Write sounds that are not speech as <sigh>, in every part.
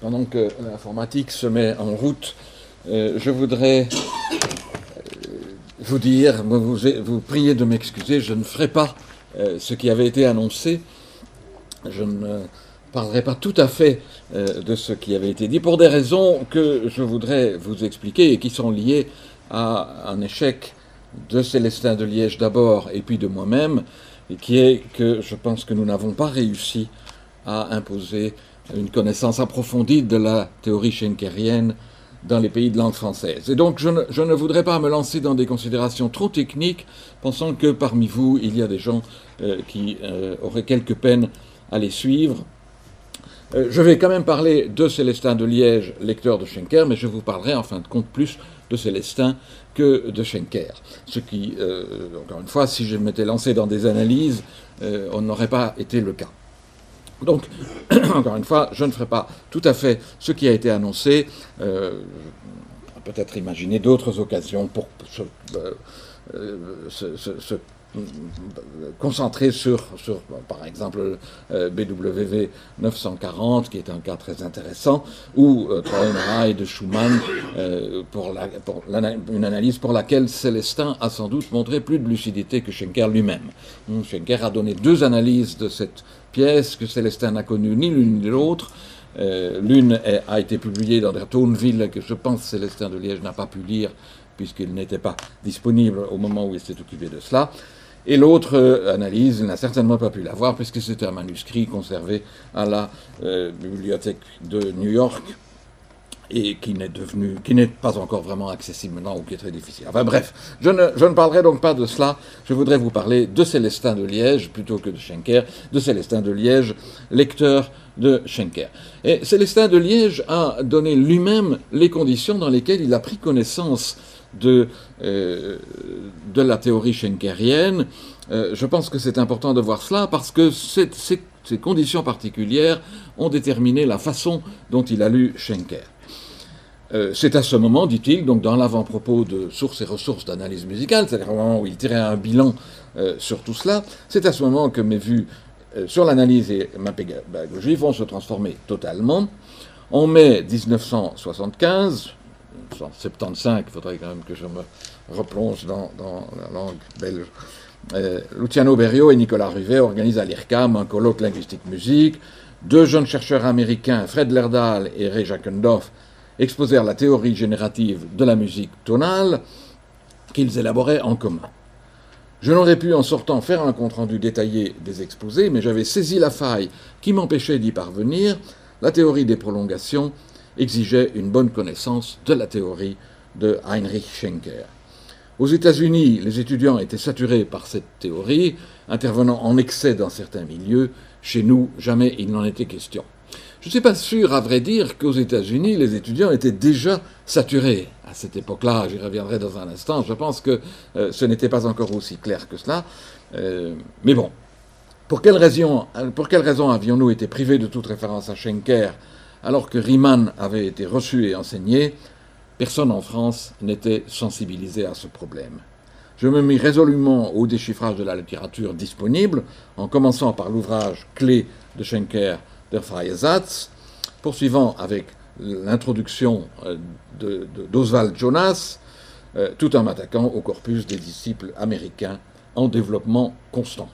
pendant que l'informatique se met en route, je voudrais vous dire, vous, vous prier de m'excuser, je ne ferai pas ce qui avait été annoncé. Je ne parlerai pas tout à fait de ce qui avait été dit pour des raisons que je voudrais vous expliquer et qui sont liées à un échec de Célestin de Liège d'abord et puis de moi-même, qui est que je pense que nous n'avons pas réussi à imposer une connaissance approfondie de la théorie schenkerienne dans les pays de langue française. Et donc je ne, voudrais pas me lancer dans des considérations trop techniques, pensant que parmi vous, il y a des gens euh, qui euh, auraient quelques peines à les suivre. Euh, je vais quand même parler de Célestin de Liège, lecteur de Schenker, mais je vous parlerai en fin de compte plus de Célestin que de Schenker. Ce qui, encore une fois, si je m'étais lancé dans des analyses, on n'aurait pas été le cas. Donc, <clears throat> encore une fois, je ne ferai pas tout à fait ce qui a été annoncé. Euh, peut-être imaginer d'autres occasions pour se, se concentré sur, sur par exemple, euh, BWV 940, qui est un cas très intéressant, ou euh, de Schumann, euh, pour une analyse pour laquelle Célestin a sans doute montré plus de lucidité que Schenker lui-même. Schenker a donné deux analyses de cette pièce que Célestin n'a connue ni l'une ni l'autre. Euh, l'une a été publiée dans der Tonville, que je pense Célestin de Liège n'a pas pu lire, puisqu'il n'était pas disponible au moment où il s'est occupé de cela. Et l'autre euh, analyse, il n'a certainement pas pu l'avoir puisque c'était un manuscrit conservé à la euh, bibliothèque de New York et qui n'est pas encore vraiment accessible maintenant ou qui est très difficile. Enfin bref, je ne, parlerai donc pas de cela. Je voudrais vous parler de Célestin de Liège plutôt que de Schenker, de Célestin de Liège, lecteur de Schenker. Et Célestin de Liège a donné lui-même les conditions dans lesquelles il a pris connaissance de, euh, la théorie schenkerienne. Euh, je pense que c'est important de voir cela parce que ces, conditions particulières ont déterminé la façon dont il a lu Schenker. Euh, c'est à ce moment, dit-il, donc dans l'avant-propos de Sources et ressources d'analyse musicale, c'est-à-dire au moment où il tirait un bilan sur tout cela, c'est à ce moment que mes vues sur l'analyse et ma pédagogie vont se transformer totalement. En mai 1975, 1975, il faudrait quand même que je me replonge dans, la langue belge. Euh, Luciano Berio et Nicolas Rivet organisent à l'IRCAM un colloque linguistique-musique. Deux jeunes chercheurs américains, Fred Lerdahl et Ray Jackendorf, exposèrent la théorie générative de la musique tonale qu'ils élaboraient en commun. Je n'aurais pu en sortant faire un compte-rendu détaillé des exposés, mais j'avais saisi la faille qui m'empêchait d'y parvenir, la théorie des prolongations exigeait une bonne connaissance de la théorie de Heinrich Schenker. Aux États-Unis, les étudiants étaient saturés par cette théorie, intervenant en excès dans certains milieux. Chez nous, jamais il n'en était question. Je ne suis pas sûr, à vrai dire, qu'aux États-Unis, les étudiants étaient déjà saturés à cette époque-là. J'y reviendrai dans un instant. Je pense que euh, ce n'était pas encore aussi clair que cela. Euh, mais bon, pour quelle raison, quelle raison avions-nous été privés de toute référence à Schenker alors que Riemann avait été reçu et enseigné, personne en France n'était sensibilisé à ce problème. Je me mis résolument au déchiffrage de la littérature disponible, en commençant par l'ouvrage clé de Schenker, Der Freie Satz, poursuivant avec l'introduction euh, d'Oswald Jonas, euh, tout en m'attaquant au corpus des disciples américains en développement constant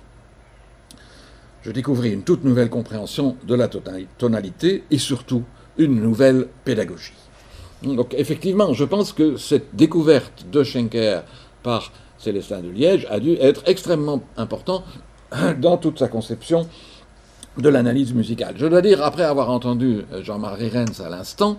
je découvris une toute nouvelle compréhension de la tonalité et surtout une nouvelle pédagogie. Donc effectivement, je pense que cette découverte de Schenker par Célestin de Liège a dû être extrêmement important dans toute sa conception de l'analyse musicale. Je dois dire, après avoir entendu Jean-Marie Renz à l'instant,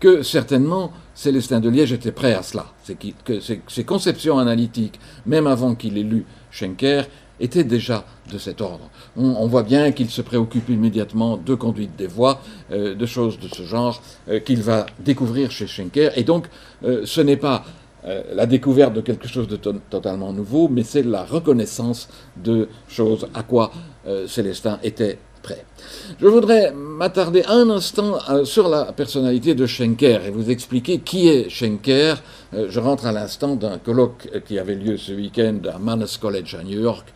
que certainement Célestin de Liège était prêt à cela. C'est que ses conceptions analytiques, même avant qu'il ait lu Schenker, était déjà de cet ordre. On, voit bien qu'il se préoccupe immédiatement de conduite des voix, euh, de choses de ce genre euh, qu'il va découvrir chez Schenker. Et donc, euh, ce n'est pas la découverte de quelque chose de totalement nouveau, mais c'est la reconnaissance de choses à quoi Célestin était Je voudrais m'attarder un instant sur la personnalité de Schenker et vous expliquer qui est Schenker. je rentre à l'instant d'un colloque qui avait lieu ce week-end à Mannes College à New York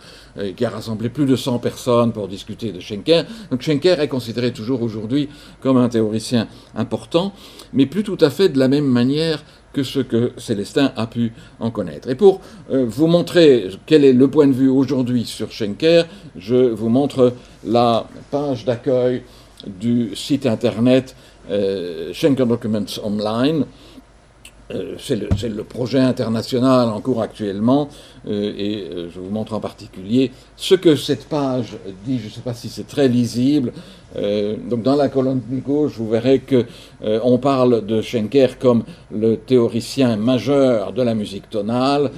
qui a rassemblé plus de 100 personnes pour discuter de Schenker. Donc Schenker est considéré toujours aujourd'hui comme un théoricien important, mais plus tout à fait de la même manière que ce que Célestin a pu en connaître. Et pour euh, vous montrer quel est le point de vue aujourd'hui sur Schenker, je vous montre la page d'accueil du site internet euh, Schenker Documents Online. Euh, c'est le, projet international en cours actuellement, euh, et euh, je vous montre en particulier ce que cette page dit. Je ne sais pas si c'est très lisible. donc dans la colonne de gauche, vous verrez que on parle de Schenker comme le théoricien majeur de la musique tonale,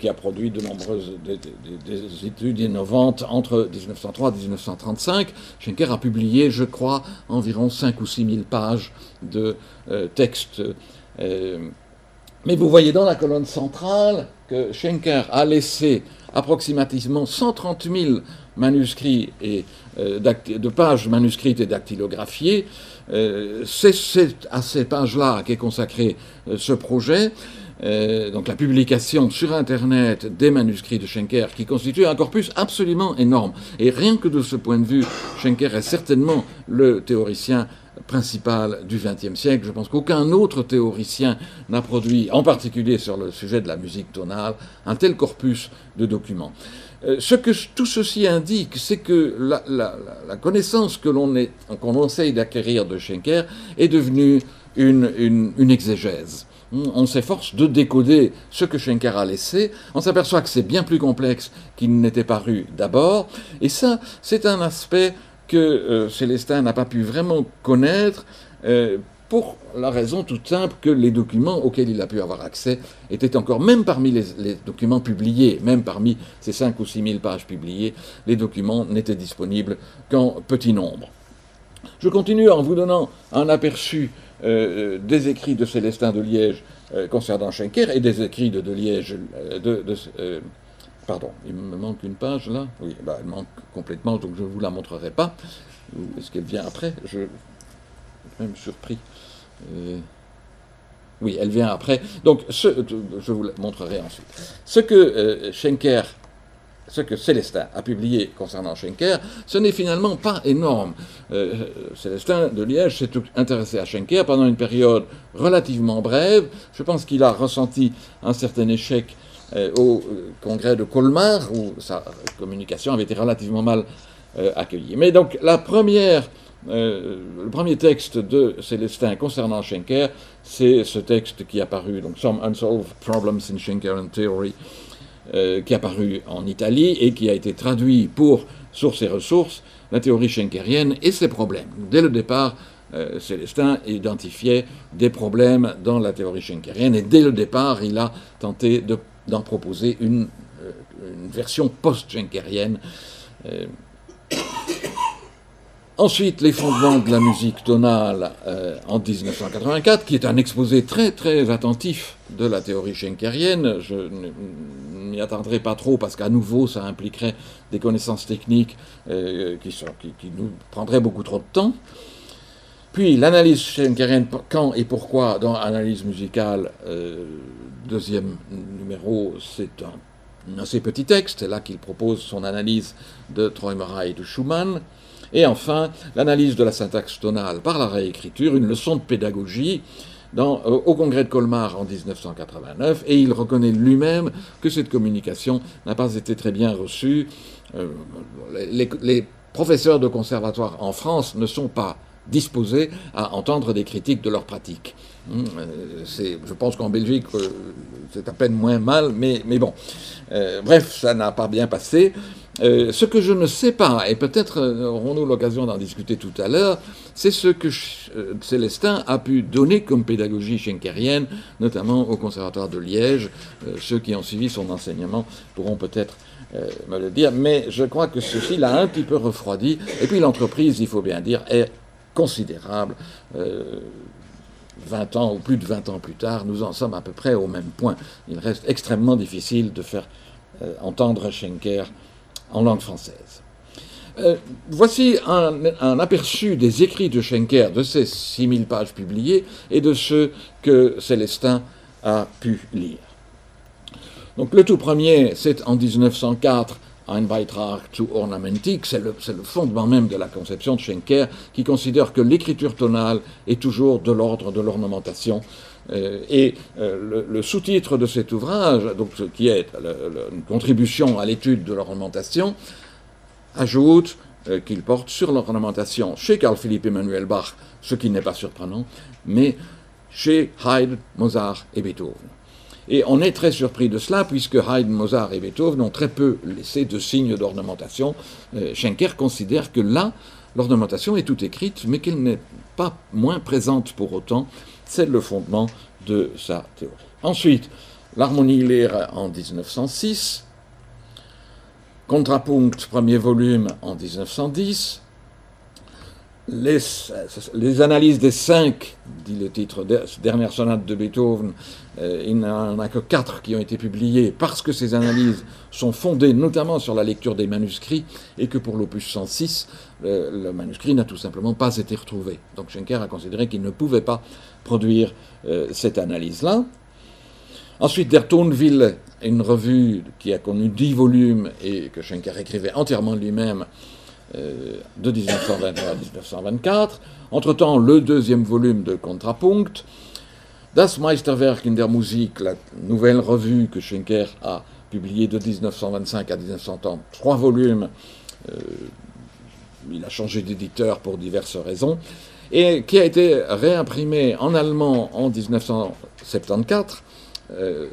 qui a produit de nombreuses des, études innovantes entre 1903 et 1935. Schenker a publié, je crois, environ 5 ou 6 000 pages de textes euh, mais vous voyez dans la colonne centrale que Schenker a laissé approximativement 130 000 manuscrits et euh, de pages manuscrites et dactylographiées. Euh, c'est à ces pages-là qu'est consacré ce projet. donc la publication sur Internet des manuscrits de Schenker, qui constitue un corpus absolument énorme. Et rien que de ce point de vue, Schenker est certainement le théoricien principal du XXe siècle. Je pense qu'aucun autre théoricien n'a produit, en particulier sur le sujet de la musique tonale, un tel corpus de documents. Euh, ce que tout ceci indique, c'est que la, connaissance que l'on qu'on essaye d'acquérir de Schenker est devenue une, une exégèse on s'efforce de décoder ce que Schenker a laissé, on s'aperçoit que c'est bien plus complexe qu'il n'était paru d'abord, et ça, c'est un aspect que euh, Célestin n'a pas pu vraiment connaître euh, pour la raison toute simple que les documents auxquels il a pu avoir accès étaient encore, même parmi les, documents publiés, même parmi ces 5 ou 6 000 pages publiées, les documents n'étaient disponibles qu'en petit nombre. Je continue en vous donnant un aperçu euh, des écrits de Célestin de Liège concernant Schenker et des écrits de, de Liège, de, Pardon, il me manque une page là. Oui, bah, elle manque complètement, donc je ne vous la montrerai pas. Est-ce qu'elle vient après? Je suis même surpris. Euh, oui, elle vient après. Donc, je vous la montrerai ensuite. Ce que euh, Schenker, ce que Célestin a publié concernant Schenker, ce n'est finalement pas énorme. Euh, Célestin de Liège s'est intéressé à Schenker pendant une période relativement brève. Je pense qu'il a ressenti un certain échec au congrès de Colmar, où sa communication avait été relativement mal euh, accueillie. Mais donc, la première, euh, le premier texte de Célestin concernant Schenker, c'est ce texte qui est apparu, donc Some Unsolved Problems in Schenkerian Theory, qui est apparu en Italie et qui a été traduit pour Sources et ressources, la théorie schenkerienne et ses problèmes. Dès le départ, Célestin identifiait des problèmes dans la théorie schenkerienne et dès le départ, il a tenté de d'en proposer une, euh, version post-schenkerienne. Euh. Ensuite, les fondements de la musique tonale euh, en 1984, qui est un exposé très très attentif de la théorie schenkerienne. Je ne m'y attendrai pas trop parce qu'à nouveau, ça impliquerait des connaissances techniques sont, qui, nous prendraient beaucoup trop de temps. Puis l'analyse schenkerienne, quand et pourquoi dans Analyse musicale, euh, deuxième numéro, c'est un, assez petit texte, c'est là qu'il propose son analyse de Troimera et de Schumann. Et enfin, l'analyse de la syntaxe tonale par la réécriture, une leçon de pédagogie euh, au congrès de Colmar en 1989, et il reconnaît lui-même que cette communication n'a pas été très bien reçue. Euh, les, les professeurs de conservatoire en France ne sont pas disposés à entendre des critiques de leur pratique. Hum, euh, je pense qu'en Belgique, euh, c'est à peine moins mal, mais, mais bon. Euh, bref, ça n'a pas bien passé. ce que je ne sais pas, et peut-être aurons-nous l'occasion d'en discuter tout à l'heure, c'est ce que Célestin a pu donner comme pédagogie schenkerienne, notamment au Conservatoire de Liège. ceux qui ont suivi son enseignement pourront peut-être me le dire, mais je crois que ceci l'a un petit peu refroidi. Et puis l'entreprise, il faut bien dire, est considérable. 20 euh, ans ou plus de 20 ans plus tard, nous en sommes à peu près au même point. Il reste extrêmement difficile de faire euh, entendre Schenker en langue française. Euh, voici un, aperçu des écrits de Schenker, de ces 6000 pages publiées, et de ceux que Célestin a pu lire. Donc le tout premier, c'est en 1904 Ein Beitrag zu Ornamentik, c'est le, fondement même de la conception de Schenker, qui considère que l'écriture tonale est toujours de l'ordre de l'ornementation. Euh, et euh, le, sous-titre de cet ouvrage, donc, qui est une contribution à l'étude de l'ornementation, ajoute euh, qu'il porte sur l'ornementation chez Carl Philipp Emmanuel Bach, ce qui n'est pas surprenant, mais chez Haydn, Mozart et Beethoven. Et on est très surpris de cela, puisque Haydn, Mozart et Beethoven ont très peu laissé de signes d'ornementation. Euh, Schenker considère que là, l'ornementation est toute écrite, mais qu'elle n'est pas moins présente pour autant. C'est le fondement de sa théorie. Ensuite, l'harmonie Lehre en 1906, Contrapunkt, premier volume en 1910, les, analyses des cinq, dit le titre, dernière sonate de Beethoven, euh, il n'y en a que quatre qui ont été publiées parce que ces analyses sont fondées notamment sur la lecture des manuscrits et que pour l'opus 106, le manuscrit n'a tout simplement pas été retrouvé. Donc Schenker a considéré qu'il ne pouvait pas produire euh, cette analyse-là. Ensuite, Der Tonville, une revue qui a connu dix volumes et que Schenker écrivait entièrement lui-même, euh, de 1923 à 1924. Entre-temps, le deuxième volume de Contrapunkt, Das Meisterwerk in der Musik, la nouvelle revue que Schenker a publiée de 1925 à 1930, trois volumes. Euh, il a changé d'éditeur pour diverses raisons, et qui a été réimprimé en allemand en 1974 euh,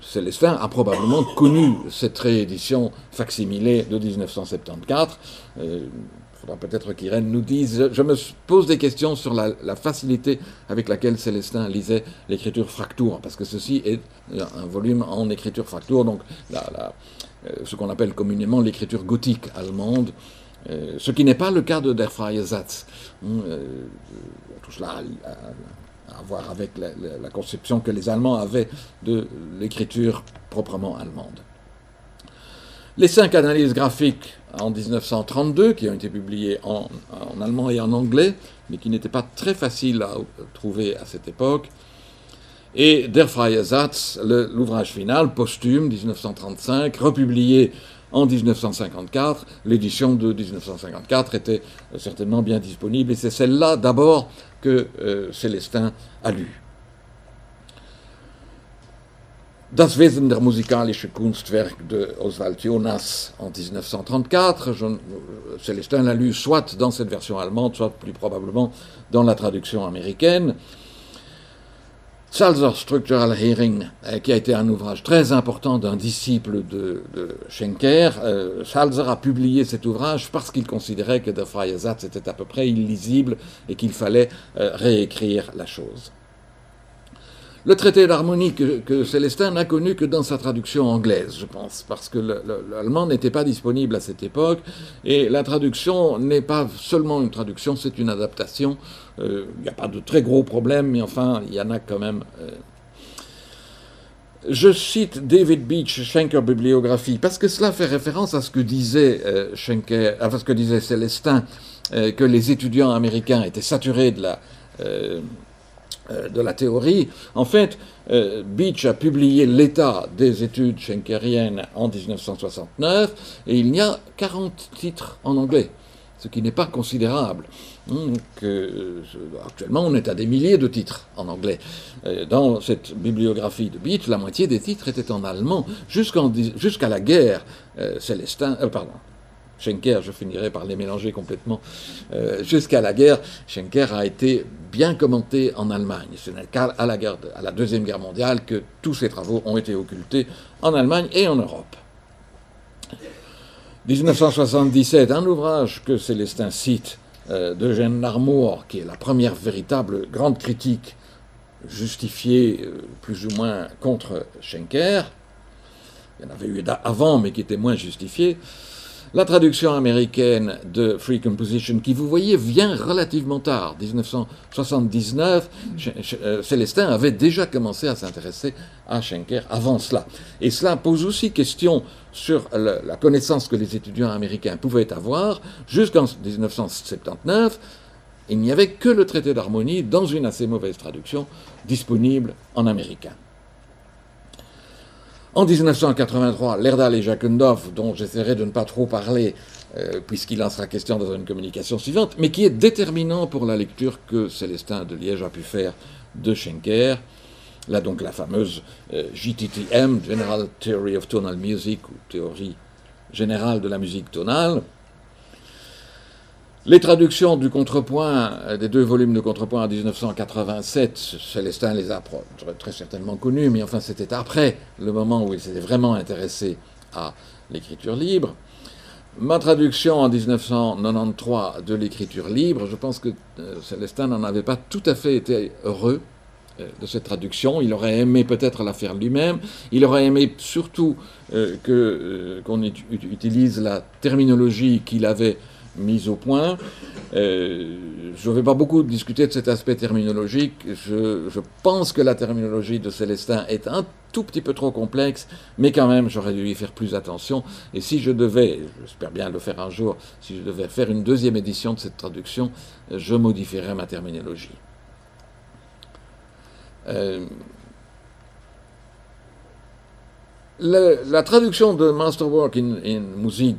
Célestin a probablement <coughs> connu cette réédition facsimilée de 1974. Euh, il faudra peut-être qu'Irène nous dise. Je, me pose des questions sur la, facilité avec laquelle Célestin lisait l'écriture fracture, parce que ceci est un volume en écriture fracture, donc euh, ce qu'on appelle communément l'écriture gothique allemande. ce qui n'est pas le cas de Der Freie Satz. Hum, tout cela voir avec la, conception que les Allemands avaient de l'écriture proprement allemande. Les cinq analyses graphiques en 1932, qui ont été publiées en, allemand et en anglais, mais qui n'étaient pas très faciles à trouver à cette époque, et Der Freie Satz, l'ouvrage final, posthume, 1935, republié en 1954. L'édition de 1954 était certainement bien disponible, et c'est celle-là d'abord que euh, Célestin a lu. Das Wesen der musikalische Kunstwerk de Oswald Jonas en 1934. Célestin l'a lu soit dans cette version allemande, soit plus probablement dans la traduction américaine. Salzer Structural Hearing, euh, qui a été un ouvrage très important d'un disciple de, Schenker, euh, Salzer a publié cet ouvrage parce qu'il considérait que Der Freie Satz était à peu près illisible et qu'il fallait euh, réécrire la chose. Le traité d'harmonie que, Célestin n'a connu que dans sa traduction anglaise, je pense, parce que l'allemand n'était pas disponible à cette époque, et la traduction n'est pas seulement une traduction, c'est une adaptation. Euh, il n'y a pas de très gros problèmes, mais enfin, il y en a quand même. Euh. Je cite David Beach, Schenker Bibliographie, parce que cela fait référence à ce que disait euh, Schenker, à ce que disait Célestin, que les étudiants américains étaient saturés de la de la théorie. En fait, euh, Beach a publié l'état des études schenkeriennes en 1969 et il y a 40 titres en anglais, ce qui n'est pas considérable. Donc, euh, actuellement, on est à des milliers de titres en anglais. dans cette bibliographie de Beach, la moitié des titres étaient en allemand jusqu'à la guerre. Célestin, pardon, Schenker, je finirai par les mélanger complètement, euh, jusqu'à la guerre, Schenker a été bien commenté en Allemagne. Ce n'est qu'à la, la Deuxième Guerre mondiale que tous ses travaux ont été occultés en Allemagne et en Europe. 1977, un ouvrage que Célestin cite euh, d'Eugène Larmour, qui est la première véritable grande critique justifiée euh, plus ou moins contre Schenker. Il y en avait eu avant, mais qui était moins justifiée. La traduction américaine de Free Composition, qui vous voyez vient relativement tard, 1979, euh, Célestin avait déjà commencé à s'intéresser à Schenker avant cela. Et cela pose aussi question sur la connaissance que les étudiants américains pouvaient avoir. Jusqu'en 1979, il n'y avait que le traité d'harmonie, dans une assez mauvaise traduction, disponible en américain. En 1983, Lerdal et Jacquendorf, dont j'essaierai de ne pas trop parler, euh, puisqu'il en sera question dans une communication suivante, mais qui est déterminant pour la lecture que Célestin de Liège a pu faire de Schenker. Là donc la fameuse euh, GTTM, General Theory of Tonal Music, ou théorie générale de la musique tonale. Les traductions du contrepoint, euh, des deux volumes de contrepoint en 1987, Célestin les a très certainement connus, mais enfin c'était après le moment où il s'était vraiment intéressé à l'écriture libre. Ma traduction en 1993 de l'écriture libre, je pense que euh, Célestin n'en avait pas tout à fait été heureux euh, de cette traduction. Il aurait aimé peut-être la faire lui-même. Il aurait aimé surtout euh, qu'on utilise la terminologie qu'il avait mise au point. je ne vais pas beaucoup discuter de cet aspect terminologique. Je, je, pense que la terminologie de Célestin est un tout petit peu trop complexe, mais quand même, j'aurais dû y faire plus attention. Et si je devais, j'espère bien le faire un jour, si je devais faire une deuxième édition de cette traduction, je modifierais ma terminologie. Euh, la traduction de Masterwork in, in Musik,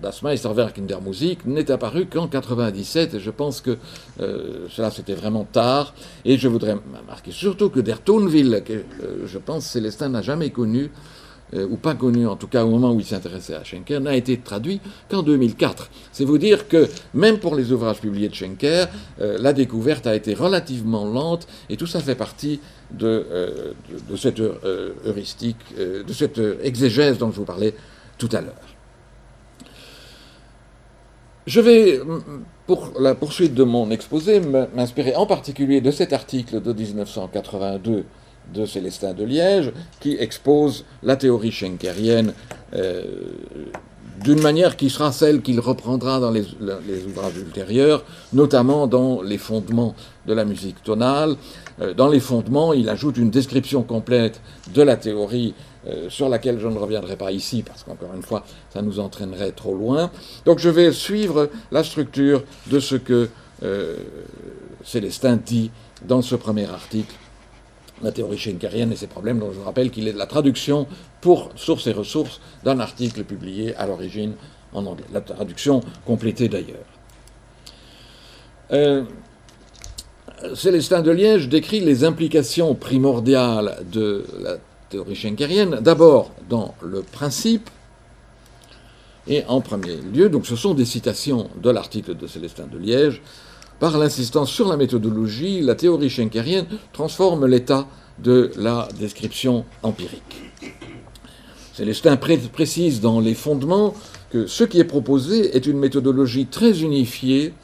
das Meisterwerk in der Musik, n'est apparue qu'en 97, et je pense que euh, cela c'était vraiment tard. Et je voudrais marquer surtout que Der Tonville, que euh, je pense Célestin n'a jamais connu, euh, ou pas connu en tout cas au moment où il s'intéressait à Schenker, n'a été traduit qu'en 2004. C'est vous dire que même pour les ouvrages publiés de Schenker, euh, la découverte a été relativement lente et tout ça fait partie de, euh, de, cette heuristique, de cette exégèse dont je vous parlais tout à l'heure. Je vais, pour la poursuite de mon exposé, m'inspirer en particulier de cet article de 1982 de Célestin de Liège, qui expose la théorie schenkerienne euh, d'une manière qui sera celle qu'il reprendra dans les, ouvrages ultérieurs, notamment dans les fondements de la musique tonale. Euh, dans les fondements, il ajoute une description complète de la théorie euh, sur laquelle je ne reviendrai pas ici, parce qu'encore une fois, ça nous entraînerait trop loin. Donc je vais suivre la structure de ce que Célestin dit dans ce premier article la théorie schenkerienne et ses problèmes, dont je vous rappelle qu'il est de la traduction pour sources et ressources d'un article publié à l'origine en anglais. La traduction complétée d'ailleurs. Euh, Célestin de Liège décrit les implications primordiales de la théorie schenkerienne, d'abord dans le principe, et en premier lieu, donc ce sont des citations de l'article de Célestin de Liège, par l'insistance sur la méthodologie, la théorie schenkerienne transforme l'état de la description empirique. Célestin précise dans les fondements que ce qui est proposé est une méthodologie très unifiée,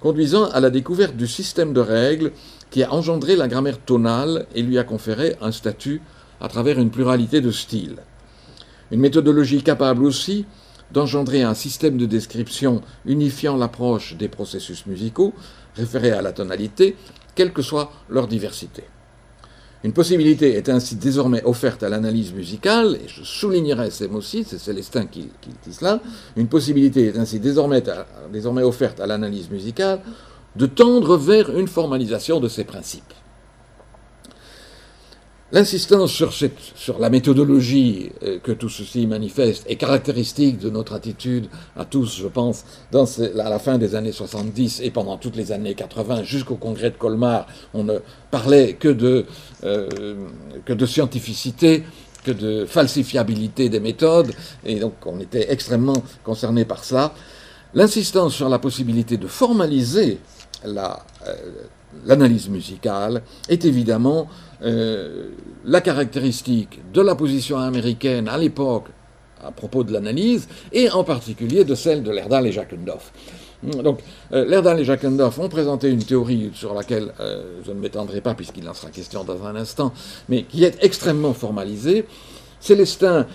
conduisant à la découverte du système de règles qui a engendré la grammaire tonale et lui a conféré un statut à travers une pluralité de styles. Une méthodologie capable aussi d'engendrer un système de description unifiant l'approche des processus musicaux référés à la tonalité, quelle que soit leur diversité. Une possibilité est ainsi désormais offerte à l'analyse musicale, et je soulignerai ces mots-ci, c'est Célestin qui, dit cela, une possibilité est ainsi désormais, désormais offerte à l'analyse musicale de tendre vers une formalisation de ces principes. L'insistance sur, la méthodologie euh, que tout ceci manifeste est caractéristique de notre attitude à tous, je pense, à la fin des années 70 et pendant toutes les années 80 jusqu'au congrès de Colmar. On ne parlait que de, euh, que de scientificité, que de falsifiabilité des méthodes, et donc on était extrêmement concerné par cela. L'insistance sur la possibilité de formaliser euh, l'analyse musicale est évidemment euh, la caractéristique de la position américaine à l'époque à propos de l'analyse, et en particulier de celle de Lerdal et Jackendorf. Donc, euh, Lerdal et Jackendorf ont présenté une théorie sur laquelle euh, je ne m'étendrai pas puisqu'il en sera question dans un instant, mais qui est extrêmement formalisée. Célestin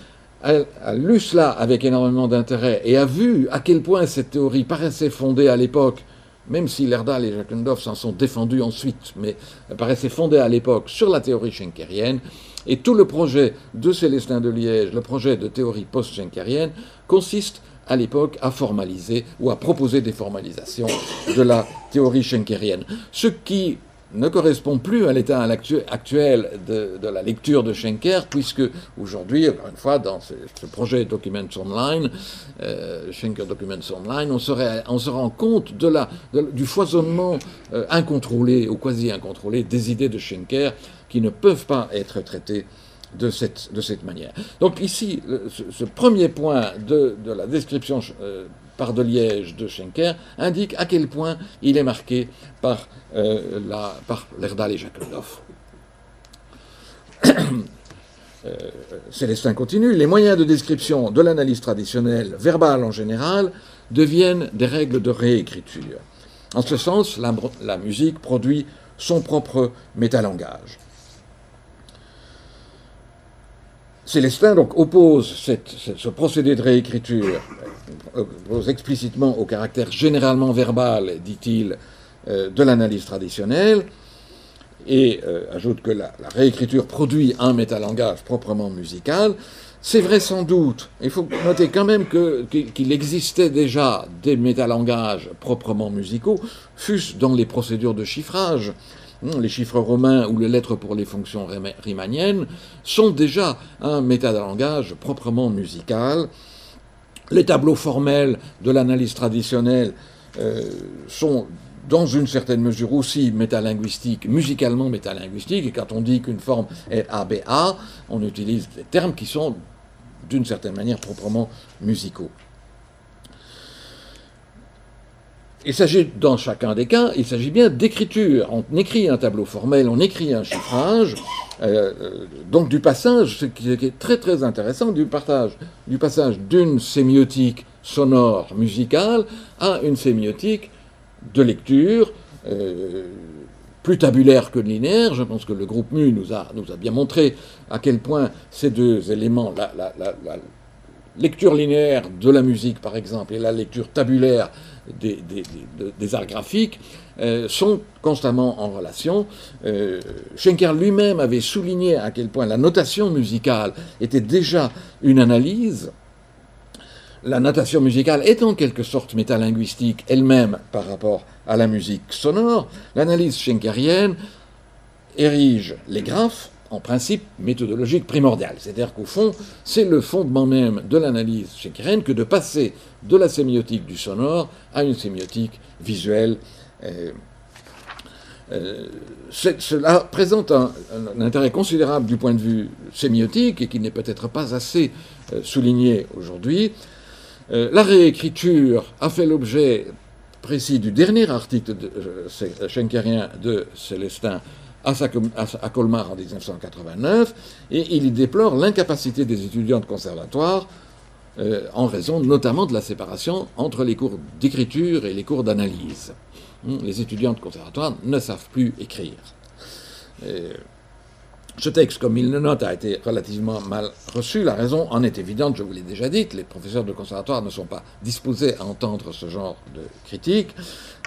a lu cela avec énormément d'intérêt et a vu à quel point cette théorie paraissait fondée à l'époque même si Lerdal et Jacquendorf s'en sont défendus ensuite, mais paraissait fondé à l'époque sur la théorie schenkerienne, et tout le projet de Célestin de Liège, le projet de théorie post-schenkerienne, consiste à l'époque à formaliser ou à proposer des formalisations de la théorie schenkerienne. Ce qui ne correspond plus à l'état actuel de, la lecture de Schenker, puisque aujourd'hui, encore une fois, dans ce, projet Documents Online, euh, Schenker Documents Online, on, se rend compte du foisonnement euh, incontrôlé ou quasi incontrôlé des idées de Schenker qui ne peuvent pas être traitées de cette, manière. Donc ici, ce, premier point de, de la description euh, par de Liège de Schenker indique à quel point il est marqué par, euh, la, par Lerdal et Jacob <coughs> euh, Célestin continue, les moyens de description de l'analyse traditionnelle, verbale en général, deviennent des règles de réécriture. En ce sens, la musique produit son propre métalangage. Célestin donc oppose ce procédé de réécriture oppose explicitement au caractère généralement verbal, dit-il, euh, de l'analyse traditionnelle, et euh, ajoute que la, réécriture produit un métalangage proprement musical. C'est vrai sans doute. Il faut noter quand même qu'il existait déjà des métalangages proprement musicaux, fût-ce dans les procédures de chiffrage. Hmm, les chiffres romains ou les lettres pour les fonctions riemanniennes sont déjà un métalangage proprement musical. Les tableaux formels de l'analyse traditionnelle euh, sont dans une certaine mesure aussi métalinguistiques, musicalement métalinguistiques, et quand on dit qu'une forme est ABA, on utilise des termes qui sont d'une certaine manière proprement musicaux. Il s'agit, dans chacun des cas, il s'agit bien d'écriture. On écrit un tableau formel, on écrit un chiffrage, euh, euh, donc du passage, ce qui est très très intéressant, du, partage, du passage d'une sémiotique sonore musicale à une sémiotique de lecture, euh, plus tabulaire que linéaire. Je pense que le groupe MU nous a, nous a bien montré à quel point ces deux éléments, la, lecture linéaire de la musique par exemple et la lecture tabulaire des, arts graphiques euh, sont constamment en relation. Euh, Schenker lui-même avait souligné à quel point la notation musicale était déjà une analyse. La notation musicale est en quelque sorte métalinguistique elle-même par rapport à la musique sonore. L'analyse schenkerienne érige les graphes en principe méthodologique primordial. C'est-à-dire qu'au fond, c'est le fondement même de l'analyse schenkerienne que de passer de la sémiotique du sonore à une sémiotique visuelle. Euh, euh, cela présente un, intérêt considérable du point de vue sémiotique et qui n'est peut-être pas assez euh, souligné aujourd'hui. la réécriture a fait l'objet précis du dernier article de, de Célestin à, Colmar en 1989, et il y déplore l'incapacité des étudiants de conservatoire euh, en raison notamment de la séparation entre les cours d'écriture et les cours d'analyse. Hmm, les étudiants de conservatoire ne savent plus écrire. Euh, ce texte, comme il le note, a été relativement mal reçu. La raison en est évidente, je vous l'ai déjà dit, les professeurs de conservatoire ne sont pas disposés à entendre ce genre de critique.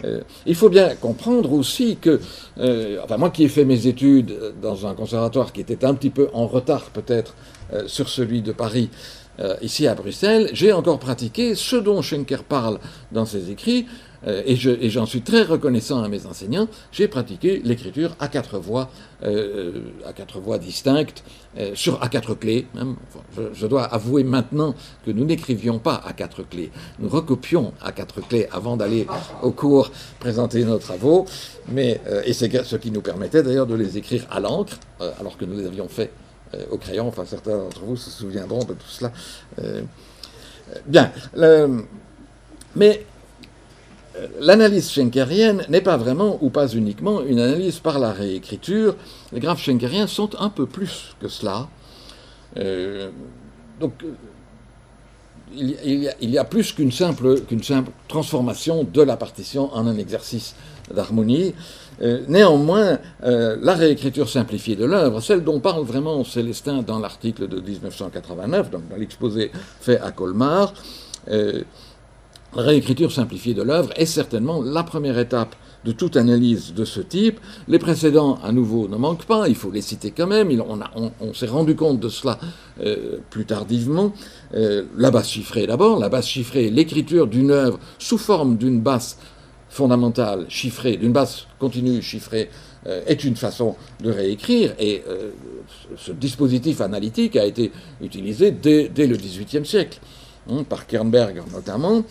Euh, il faut bien comprendre aussi que, euh, enfin moi qui ai fait mes études dans un conservatoire qui était un petit peu en retard peut-être euh, sur celui de Paris, ici à Bruxelles, j'ai encore pratiqué ce dont Schenker parle dans ses écrits, euh, et j'en suis très reconnaissant à mes enseignants, j'ai pratiqué l'écriture à quatre voix, euh, à quatre voix distinctes, euh, sur à quatre clés. je, dois avouer maintenant que nous n'écrivions pas à quatre clés, nous recopions à quatre clés avant d'aller au cours présenter nos travaux, mais et c'est ce qui nous permettait d'ailleurs de les écrire à l'encre, alors que nous les avions fait au crayon. Enfin, certains d'entre vous se souviendront de tout cela. bien, mais l'analyse schenkerienne n'est pas vraiment ou pas uniquement une analyse par la réécriture. Les graphes schenkeriens sont un peu plus que cela. Euh, donc, il y, a, plus qu'une simple, transformation de la partition en un exercice d'harmonie. Euh, néanmoins, euh, la réécriture simplifiée de l'œuvre, celle dont parle vraiment Célestin dans l'article de 1989, donc dans l'exposé fait à Colmar, la réécriture simplifiée de l'œuvre est certainement la première étape de toute analyse de ce type. Les précédents, à nouveau, ne manquent pas, il faut les citer quand même, on, s'est rendu compte de cela euh, plus tardivement. Euh, la base chiffrée d'abord, la base chiffrée, l'écriture d'une œuvre sous forme d'une basse fondamentale chiffrée, d'une base continue chiffrée, euh, est une façon de réécrire, et ce dispositif analytique a été utilisé dès, le XVIIIe siècle, hein, par Kernberg notamment.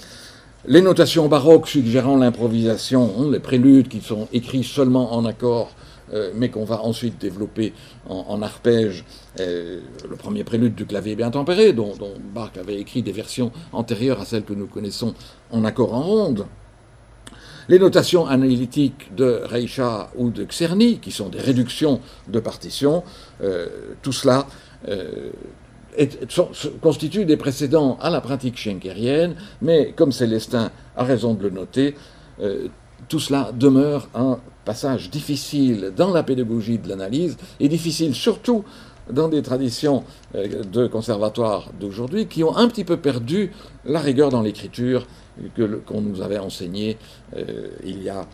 Les notations baroques suggérant l'improvisation, les préludes qui sont écrits seulement en accord, euh, mais qu'on va ensuite développer en, arpège, le premier prélude du clavier bien tempéré, dont, dont Bach avait écrit des versions antérieures à celles que nous connaissons en accord en ronde. Les notations analytiques de Reicha ou de Czerny, qui sont des réductions de partitions, euh, tout cela euh, constitue des précédents à la pratique schenkerienne, mais comme Célestin a raison de le noter, euh, tout cela demeure un passage difficile dans la pédagogie de l'analyse et difficile surtout dans des traditions de conservatoire d'aujourd'hui qui ont un petit peu perdu la rigueur dans l'écriture qu'on nous avait enseigné euh, il y a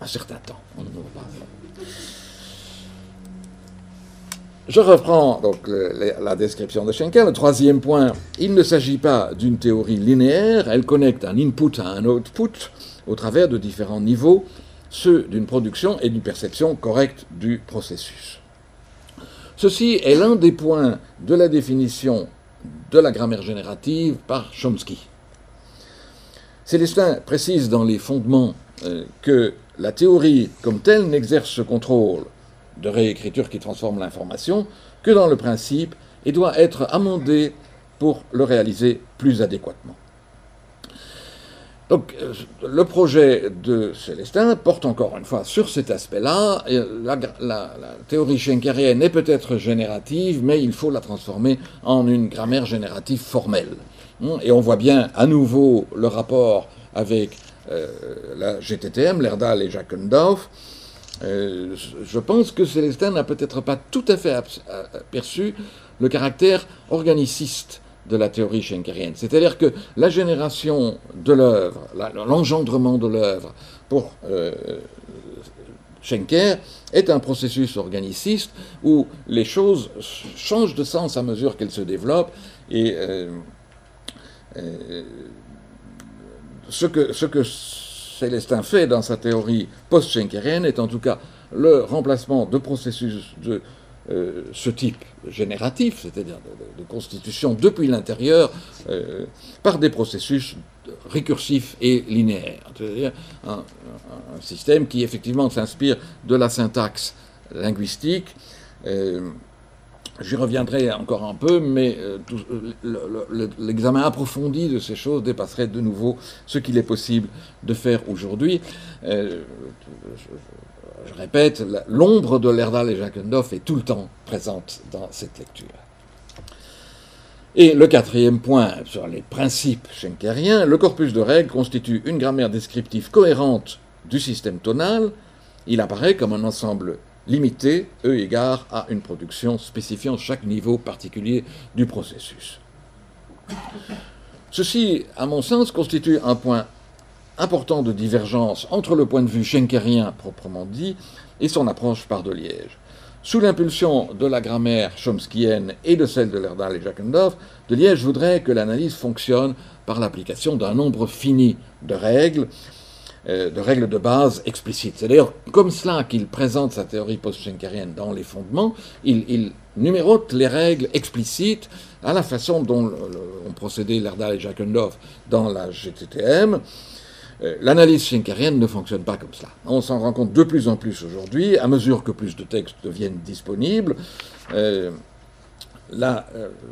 un certain temps. Je reprends donc la description de Schenkel. Le troisième point, il ne s'agit pas d'une théorie linéaire, elle connecte un input à un output au travers de différents niveaux, ceux d'une production et d'une perception correcte du processus. Ceci est l'un des points de la définition de la grammaire générative par Chomsky. Célestin précise dans les fondements euh, que la théorie comme telle n'exerce ce contrôle de réécriture qui transforme l'information que dans le principe et doit être amendée pour le réaliser plus adéquatement. Donc, euh, le projet de Célestin porte encore une fois sur cet aspect-là. La, théorie schenkerienne est peut-être générative, mais il faut la transformer en une grammaire générative formelle. Et on voit bien à nouveau le rapport avec euh, la GTTM, Lerdal et Jacquendorf. Euh, je pense que Célestin n'a peut-être pas tout à fait aperçu le caractère organiciste de la théorie schenkerienne. C'est-à-dire que la génération de l'œuvre, l'engendrement de l'œuvre pour euh, Schenker est un processus organiciste où les choses changent de sens à mesure qu'elles se développent et euh, ce, que, ce que Célestin fait dans sa théorie post-schenkerienne est en tout cas le remplacement de processus de euh, ce type génératif, c'est-à-dire de, constitution depuis l'intérieur, euh, par des processus récursifs et linéaires. C'est-à-dire un, système qui effectivement s'inspire de la syntaxe linguistique. J'y reviendrai encore un peu, mais euh, l'examen approfondi de ces choses dépasserait de nouveau ce qu'il est possible de faire aujourd'hui. Euh, je, répète, l'ombre de Lerdal et Jacquendorf est tout le temps présente dans cette lecture. Et le quatrième point sur les principes schenkeriens, le corpus de règles constitue une grammaire descriptive cohérente du système tonal. Il apparaît comme un ensemble limité, eu égard à une production spécifiant chaque niveau particulier du processus. Ceci, à mon sens, constitue un point important de divergence entre le point de vue schenkerien proprement dit et son approche par de Liège. Sous l'impulsion de la grammaire chomskienne et de celle de Lerdal et Jacquendorf, de Liège voudrait que l'analyse fonctionne par l'application d'un nombre fini de règles de règles de base explicites. C'est d'ailleurs comme cela qu'il présente sa théorie post-schenkerienne dans les fondements. Il, numérote les règles explicites à la façon dont ont procédé Lerdal et Jacquendorf dans la GTTM. Euh, l'analyse schenkerienne ne fonctionne pas comme cela. On s'en rend compte de plus en plus aujourd'hui, à mesure que plus de textes deviennent disponibles. Euh,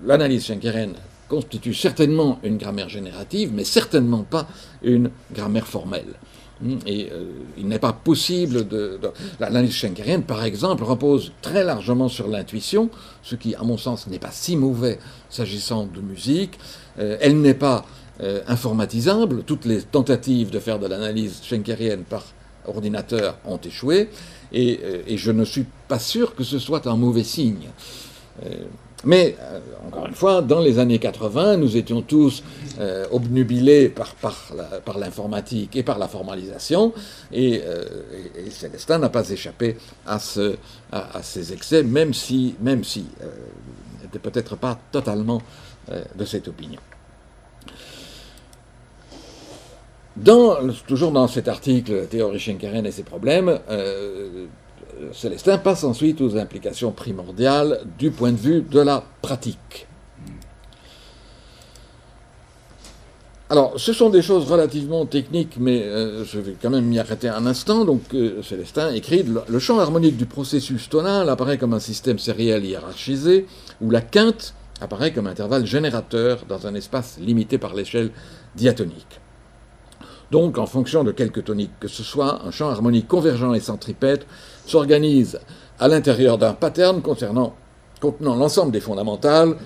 l'analyse schenkerienne constitue certainement une grammaire générative, mais certainement pas une grammaire formelle. Hmm, et euh, il n'est pas possible de. L'analyse schenkerienne, par exemple, repose très largement sur l'intuition, ce qui, à mon sens, n'est pas si mauvais s'agissant de musique. Euh, elle n'est pas euh, informatisable. Toutes les tentatives de faire de l'analyse schenkerienne par ordinateur ont échoué. Et, et, je ne suis pas sûr que ce soit un mauvais signe. Mais, euh, encore une fois, dans les années 80, nous étions tous euh, obnubilés par, l'informatique et par la formalisation, et, euh, Célestin n'a pas échappé à, ce, à, ces excès, même si, même n'était peut-être pas totalement de cette opinion. toujours dans cet article, théorie schenkerienne et ses problèmes, Célestin passe ensuite aux implications primordiales du point de vue de la pratique. Alors, ce sont des choses relativement techniques, mais euh, je vais quand même m'y arrêter un instant. Donc, euh, Célestin écrit le champ harmonique du processus tonal apparaît comme un système sériel hiérarchisé, où la quinte apparaît comme intervalle générateur dans un espace limité par l'échelle diatonique. Donc, en fonction de quelque tonique que ce soit, un champ harmonique convergent et centripète s'organise à l'intérieur d'un pattern contenant l'ensemble des fondamentales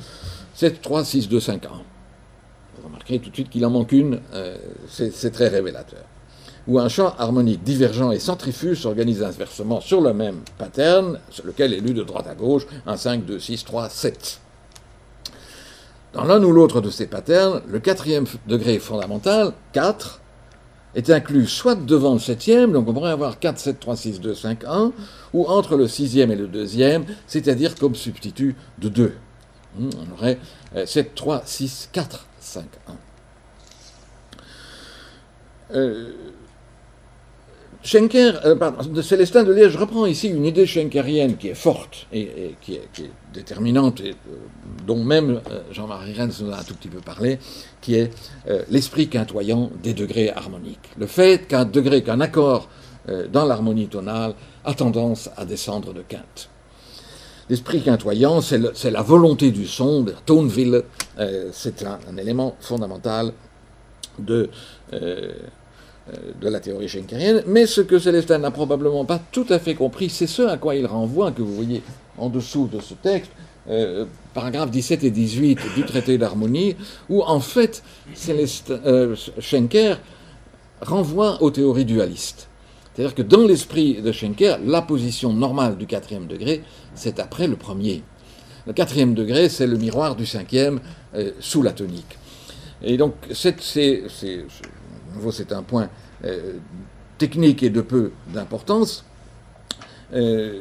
7, 3, 6, 2, 5, 1. Vous remarquerez tout de suite qu'il en manque une, euh, c'est très révélateur. Où un champ harmonique divergent et centrifuge s'organise inversement sur le même pattern, lequel est lu de droite à gauche, 1, 5, 2, 6, 3, 7. Dans l'un ou l'autre de ces patterns, le quatrième degré fondamental, 4, est inclus soit devant le septième, donc on pourrait avoir 4, 7, 3, 6, 2, 5, 1, ou entre le sixième et le deuxième, c'est-à-dire comme substitut de 2. Hmm, on aurait 7, 3, 6, 4, 5, 1. Euh, Schenker, euh, pardon, de Célestin de Liège, je reprends ici une idée schenkerienne qui est forte et, qui, est, déterminante, et, euh, dont même euh, Jean-Marie Rennes nous a un tout petit peu parlé, qui est l'esprit quintoyant des degrés harmoniques. Le fait qu'un degré, qu'un accord dans l'harmonie tonale a tendance à descendre de quinte. L'esprit quintoyant, c'est la volonté du son, de Toneville, c'est un, un, élément fondamental de euh, de la théorie schenkerienne, mais ce que Célestin n'a probablement pas tout à fait compris, c'est ce à quoi il renvoie, que vous voyez en dessous de ce texte, euh, paragraphes 17 et 18 du traité d'harmonie, où en fait Célestin, euh, Schenker renvoie aux théories dualistes. C'est-à-dire que dans l'esprit de Schenker, la position normale du quatrième degré, c'est après le premier. Le quatrième degré, c'est le miroir du cinquième sous la tonique. Et donc, c'est un point euh, technique et de peu d'importance, euh,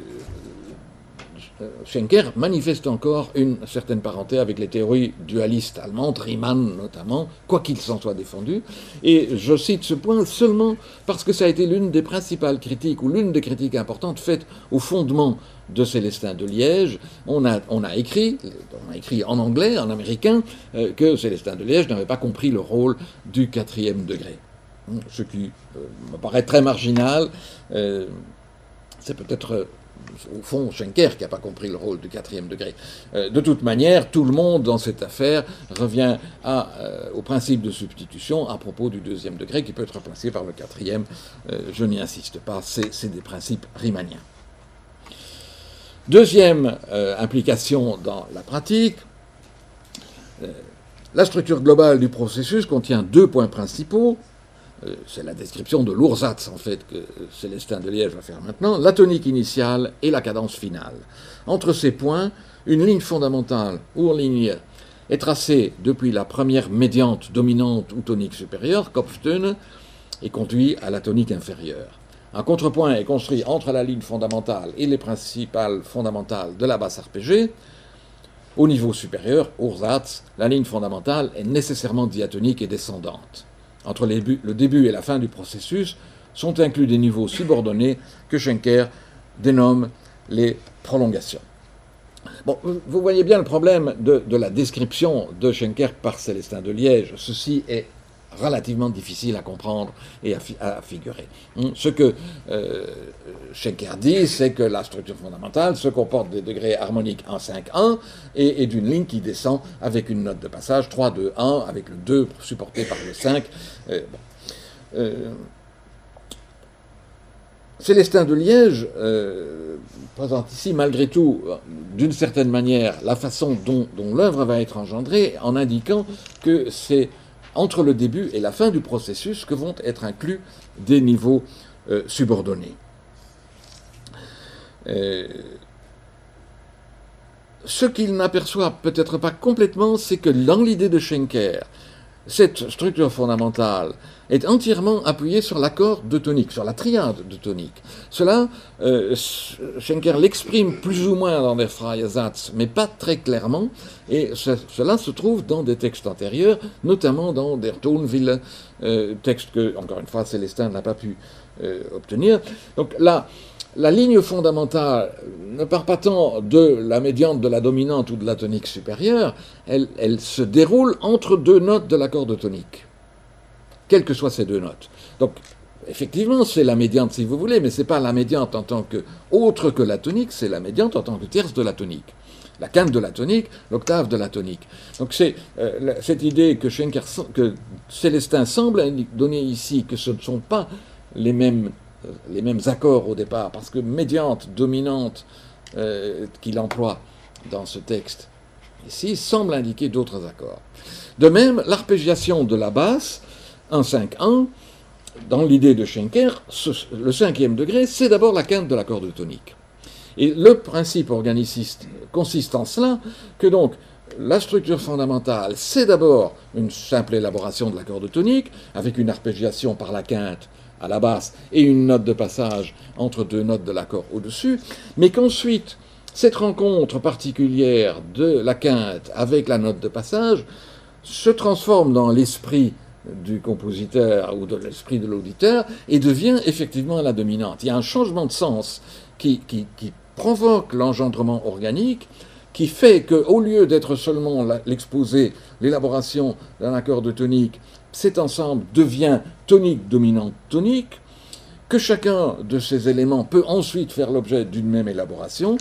Schenker manifeste encore une certaine parenté avec les théories dualistes allemandes, Riemann notamment, quoi qu'il s'en soit défendu. Et je cite ce point seulement parce que ça a été l'une des principales critiques, ou l'une des critiques importantes faites au fondement de Célestin de Liège. On a, écrit, en anglais, en américain, euh, que Célestin de Liège n'avait pas compris le rôle du quatrième degré ce qui euh, me paraît très marginal. Euh, c'est peut-être euh, au fond Schenker qui n'a pas compris le rôle du quatrième degré. de toute manière, tout le monde dans cette affaire revient à, au principe de substitution à propos du deuxième degré qui peut être remplacé par le quatrième. je n'y insiste pas, c'est des principes riemanniens. Deuxième implication dans la pratique, la structure globale du processus contient deux points principaux. Euh, c'est la description de l'oursatz en fait que Célestin de Liège va faire maintenant, la tonique initiale et la cadence finale. Entre ces points, une ligne fondamentale ou ligne est tracée depuis la première médiante dominante ou tonique supérieure, Kopftone, et conduit à la tonique inférieure. Un contrepoint est construit entre la ligne fondamentale et les principales fondamentales de la basse arpégée. Au niveau supérieur, Ursatz, la ligne fondamentale est nécessairement diatonique et descendante entre le début et la fin du processus, sont inclus des niveaux subordonnés que Schenker dénomme les prolongations. Bon, vous voyez bien le problème de, de la description de Schenker par Célestin de Liège. Ceci est relativement difficile à comprendre et à, figurer. Hmm. Ce que euh, Schenker dit, c'est que la structure fondamentale se comporte des degrés harmoniques 1, 5, 1 et, d'une ligne qui descend avec une note de passage 3, 2, 1, avec le 2 supporté par le 5. Euh, euh, Célestin de Liège présente ici, malgré tout, d'une certaine manière, la façon dont, dont l'œuvre va être engendrée, en indiquant que c'est entre le début et la fin du processus que vont être inclus des niveaux euh, subordonnés. Euh, ce qu'il n'aperçoit peut-être pas complètement, c'est que dans l'idée de Schenker, cette structure fondamentale est entièrement appuyée sur l'accord de tonique, sur la triade de tonique. Cela, euh, Schenker l'exprime plus ou moins dans Der Freie Satz, mais pas très clairement, et cela se trouve dans des textes antérieurs, notamment dans Der Tonwille, euh, texte que, encore une fois, Célestin n'a pas pu euh, obtenir. Donc là, la ligne fondamentale ne part pas tant de la médiante, de la dominante ou de la tonique supérieure, elle, se déroule entre deux notes de l'accord de tonique, quelles que soient ces deux notes. Donc, effectivement, c'est la médiante si vous voulez, mais ce n'est pas la médiante en tant que autre que la tonique, c'est la médiante en tant que tierce de la tonique. La quinte de la tonique, l'octave de la tonique. Donc c'est euh, cette idée que, Schenker, que Célestin semble donner ici, que ce ne sont pas les mêmes les mêmes accords au départ, parce que médiante, dominante, euh, qu'il emploie dans ce texte ici, semble indiquer d'autres accords. De même, l'arpégiation de la basse, 1-5-1, dans l'idée de Schenker, le cinquième degré, c'est d'abord la quinte de l'accord de tonique. Et le principe organiciste consiste en cela que donc la structure fondamentale, c'est d'abord une simple élaboration de l'accord de tonique, avec une arpégiation par la quinte à la basse et une note de passage entre deux notes de l'accord au-dessus, mais qu'ensuite, cette rencontre particulière de la quinte avec la note de passage se transforme dans l'esprit du compositeur ou de l'esprit de l'auditeur et devient effectivement la dominante. Il y a un changement de sens qui, qui, provoque l'engendrement organique, qui fait qu'au lieu d'être seulement l'exposé, l'élaboration d'un accord de tonique, cet ensemble devient tonique dominante tonique, que chacun de ces éléments peut ensuite faire l'objet d'une même élaboration,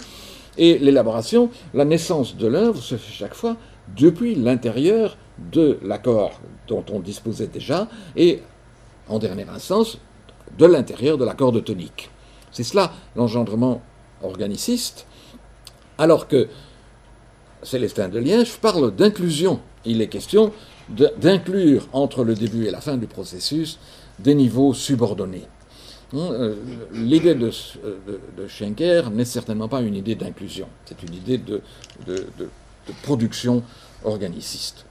et l'élaboration, la naissance de l'œuvre se fait chaque fois depuis l'intérieur de l'accord dont on disposait déjà, et en dernière instance, de l'intérieur de l'accord de tonique. C'est cela l'engendrement organiciste, alors que Célestin de Liège parle d'inclusion. Il est question d'inclure entre le début et la fin du processus des niveaux subordonnés. Hein, euh, l'idée de, Schenker n'est certainement pas une idée d'inclusion, c'est une idée de, de, production organiciste.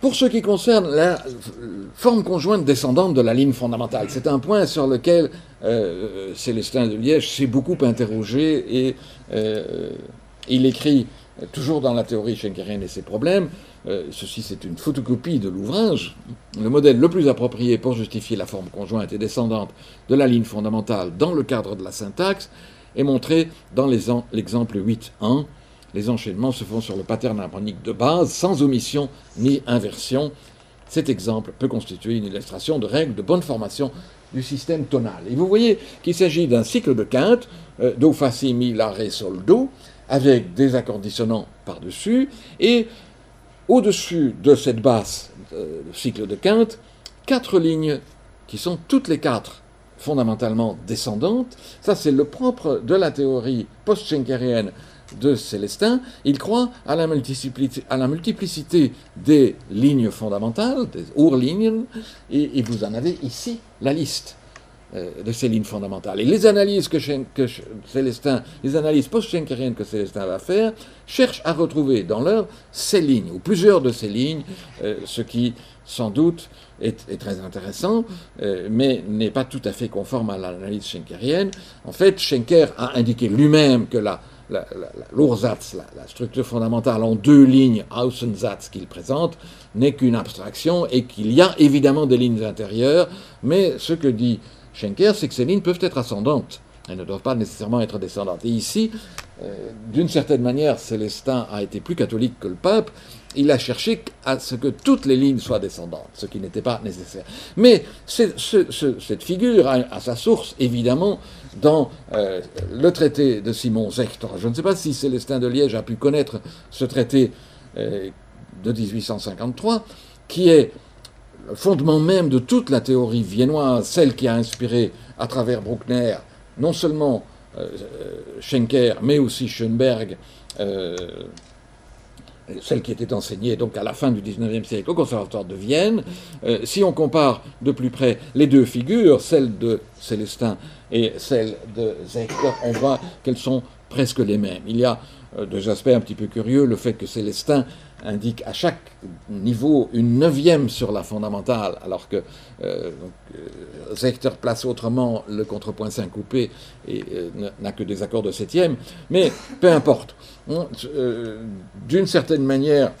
Pour ce qui concerne la forme conjointe descendante de la ligne fondamentale, c'est un point sur lequel euh, Célestin de Liège s'est beaucoup interrogé et euh, il écrit toujours dans la théorie schenkerienne et ses problèmes. Euh, ceci, c'est une photocopie de l'ouvrage. Le modèle le plus approprié pour justifier la forme conjointe et descendante de la ligne fondamentale dans le cadre de la syntaxe est montré dans l'exemple 8.1 les enchaînements se font sur le pattern harmonique de base, sans omission ni inversion. Cet exemple peut constituer une illustration de règles de bonne formation du système tonal. Et vous voyez qu'il s'agit d'un cycle de quinte, euh, do, fa, si, mi, la, ré, sol, do, avec des accords dissonants par-dessus, et au-dessus de cette basse euh, cycle de quinte, quatre lignes qui sont toutes les quatre fondamentalement descendantes. Ça, c'est le propre de la théorie post-schenkerienne de Célestin, il croit à la, multiplicité, des lignes fondamentales, des Urlinien, et, et, vous en avez ici la liste euh, de ces lignes fondamentales. Et les analyses que, Célestin, les analyses post-schenkeriennes que Célestin va faire, cherchent à retrouver dans l'œuvre ces lignes, ou plusieurs de ces lignes, euh, ce qui, sans doute, est, très intéressant, euh, mais n'est pas tout à fait conforme à l'analyse schenkerienne. En fait, Schenker a indiqué lui-même que la l'Ursatz, la, structure fondamentale en deux lignes, Außensatz qu'il présente, n'est qu'une abstraction et qu'il y a évidemment des lignes intérieures, mais ce que dit Schenker, c'est que ces lignes peuvent être ascendantes. Elles ne doivent pas nécessairement être descendantes. Et ici, euh, d'une certaine manière, Célestin a été plus catholique que le pape. Il a cherché à ce que toutes les lignes soient descendantes, ce qui n'était pas nécessaire. Mais cette figure a, sa source, évidemment, dans euh, le traité de Simon Zector. Je ne sais pas si Célestin de Liège a pu connaître ce traité euh, de 1853, qui est le fondement même de toute la théorie viennoise, celle qui a inspiré à travers Bruckner non seulement euh, Schenker, mais aussi Schoenberg, celle qui était enseignée donc à la fin du XIXe siècle au Conservatoire de Vienne. si on compare de plus près les deux figures, celle de Célestin et celle de Zector, on voit qu'elles sont presque les mêmes. Il y a euh, deux aspects un petit peu curieux, le fait que Célestin indique à chaque niveau une neuvième sur la fondamentale, alors que euh, euh place autrement le contrepoint syncopé et euh, n'a que des accords de septième. Mais peu importe. D'une certaine manière,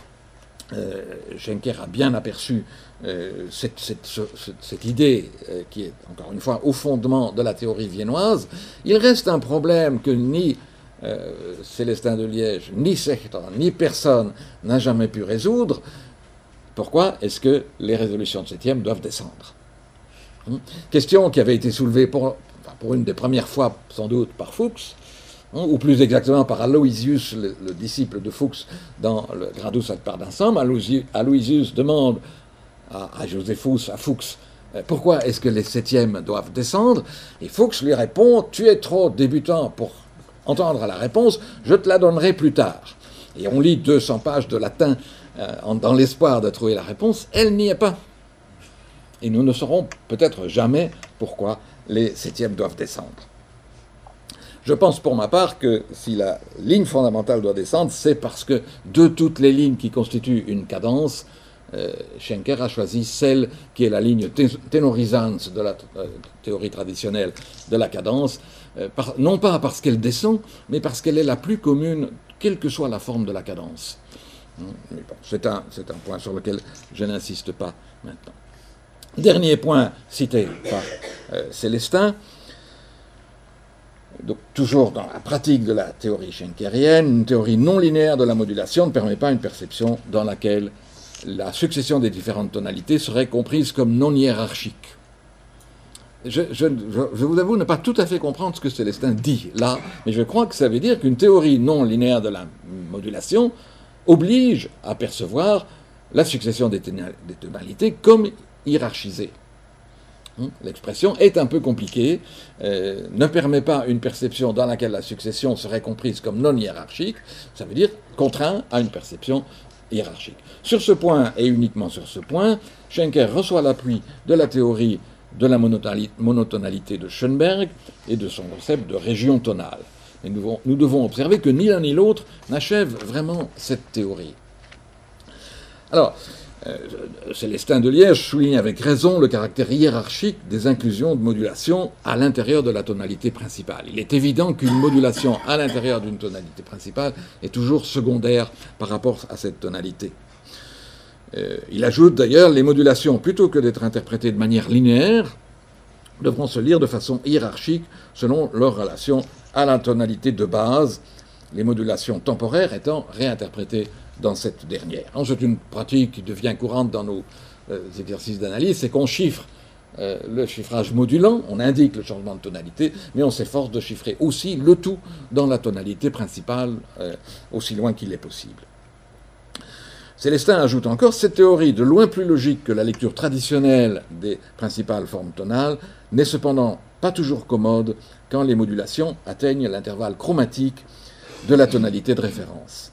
Schenker a bien aperçu cette, cette, idée qui est, encore une fois, au fondement de la théorie viennoise. Il reste un problème que ni euh, Célestin de Liège, ni Sechtan, ni personne n'a jamais pu résoudre. Pourquoi est-ce que les résolutions de septième doivent descendre? Hein? Question qui avait été soulevée pour, pour, une des premières fois, sans doute, par Fuchs, ou plus exactement par Aloysius, le, disciple de Fuchs, dans le Gradus ad Pardensum. Aloysius demande à, à Josephus, à Fuchs, euh, pourquoi est-ce que les septièmes doivent descendre? Et Fuchs lui répond Tu es trop débutant pour entendre la réponse, je te la donnerai plus tard. Et on lit 200 pages de latin euh, dans l'espoir de trouver la réponse, elle n'y est pas. Et nous ne saurons peut-être jamais pourquoi les septièmes doivent descendre. Je pense pour ma part que si la ligne fondamentale doit descendre, c'est parce que de toutes les lignes qui constituent une cadence, euh, Schenker a choisi celle qui est la ligne ténorisante de la euh, théorie traditionnelle de la cadence, euh, non pas parce qu'elle descend, mais parce qu'elle est la plus commune, quelle que soit la forme de la cadence. Hein, c'est un, un, point sur lequel je n'insiste pas maintenant. Dernier point cité par Célestin. Donc, toujours dans la pratique de la théorie schenkerienne, une théorie non linéaire de la modulation ne permet pas une perception dans laquelle la succession des différentes tonalités serait comprise comme non hiérarchique. Je, vous avoue ne pas tout à fait comprendre ce que Célestin dit là, mais je crois que ça veut dire qu'une théorie non linéaire de la modulation oblige à percevoir la succession des, tonalités comme hiérarchisée. Hein, l'expression est un peu compliquée, euh, ne permet pas une perception dans laquelle la succession serait comprise comme non hiérarchique, ça veut dire contraint à une perception hiérarchique. Sur ce point, et uniquement sur ce point, Schenker reçoit l'appui de la théorie de la monotonalité de Schoenberg et de son concept de région tonale. Mais nous, devons observer que ni l'un ni l'autre n'achève vraiment cette théorie. Alors, Célestin de Liège souligne avec raison le caractère hiérarchique des inclusions de modulation à l'intérieur de la tonalité principale. Il est évident qu'une modulation à l'intérieur d'une tonalité principale est toujours secondaire par rapport à cette tonalité. Euh, il ajoute d'ailleurs les modulations, plutôt que d'être interprétées de manière linéaire, devront se lire de façon hiérarchique selon leur relation à la tonalité de base, les modulations temporaires étant réinterprétées dans cette dernière. C'est une pratique qui devient courante dans nos euh, exercices d'analyse, c'est qu'on chiffre euh, le chiffrage modulant, on indique le changement de tonalité, mais on s'efforce de chiffrer aussi le tout dans la tonalité principale, euh, aussi loin qu'il est possible. Célestin ajoute encore, cette théorie, de loin plus logique que la lecture traditionnelle des principales formes tonales, n'est cependant pas toujours commode quand les modulations atteignent l'intervalle chromatique de la tonalité de référence.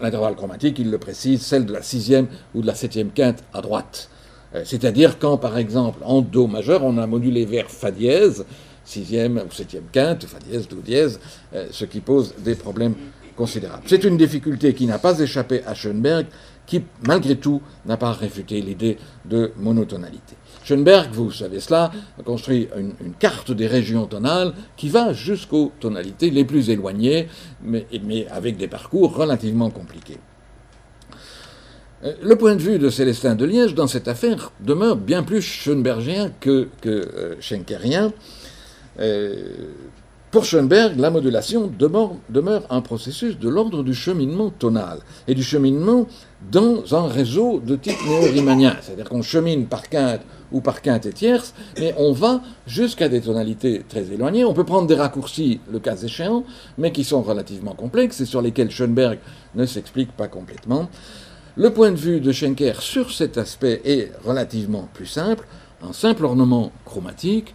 L'intervalle chromatique, il le précise, celle de la sixième ou de la septième quinte à droite. Euh, c'est-à-dire quand, par exemple, en Do majeur, on a modulé vers Fa dièse, sixième ou septième quinte, Fa dièse, Do dièse, euh, ce qui pose des problèmes considérables. C'est une difficulté qui n'a pas échappé à Schoenberg, qui, malgré tout, n'a pas réfuté l'idée de monotonalité. Schoenberg, vous savez cela, a construit une, carte des régions tonales qui va jusqu'aux tonalités les plus éloignées, mais, avec des parcours relativement compliqués. Euh, le point de vue de Célestin de Liège dans cette affaire demeure bien plus schoenbergien que, euh, schenkerien. Euh, pour Schoenberg, la modulation demeure, un processus de l'ordre du cheminement tonal et du cheminement dans un réseau de type néo-riemannien. C'est-à-dire qu'on chemine par quinte ou par quinte et tierce, mais on va jusqu'à des tonalités très éloignées. On peut prendre des raccourcis, le cas échéant, mais qui sont relativement complexes et sur lesquels Schoenberg ne s'explique pas complètement. Le point de vue de Schenker sur cet aspect est relativement plus simple. Un simple ornement chromatique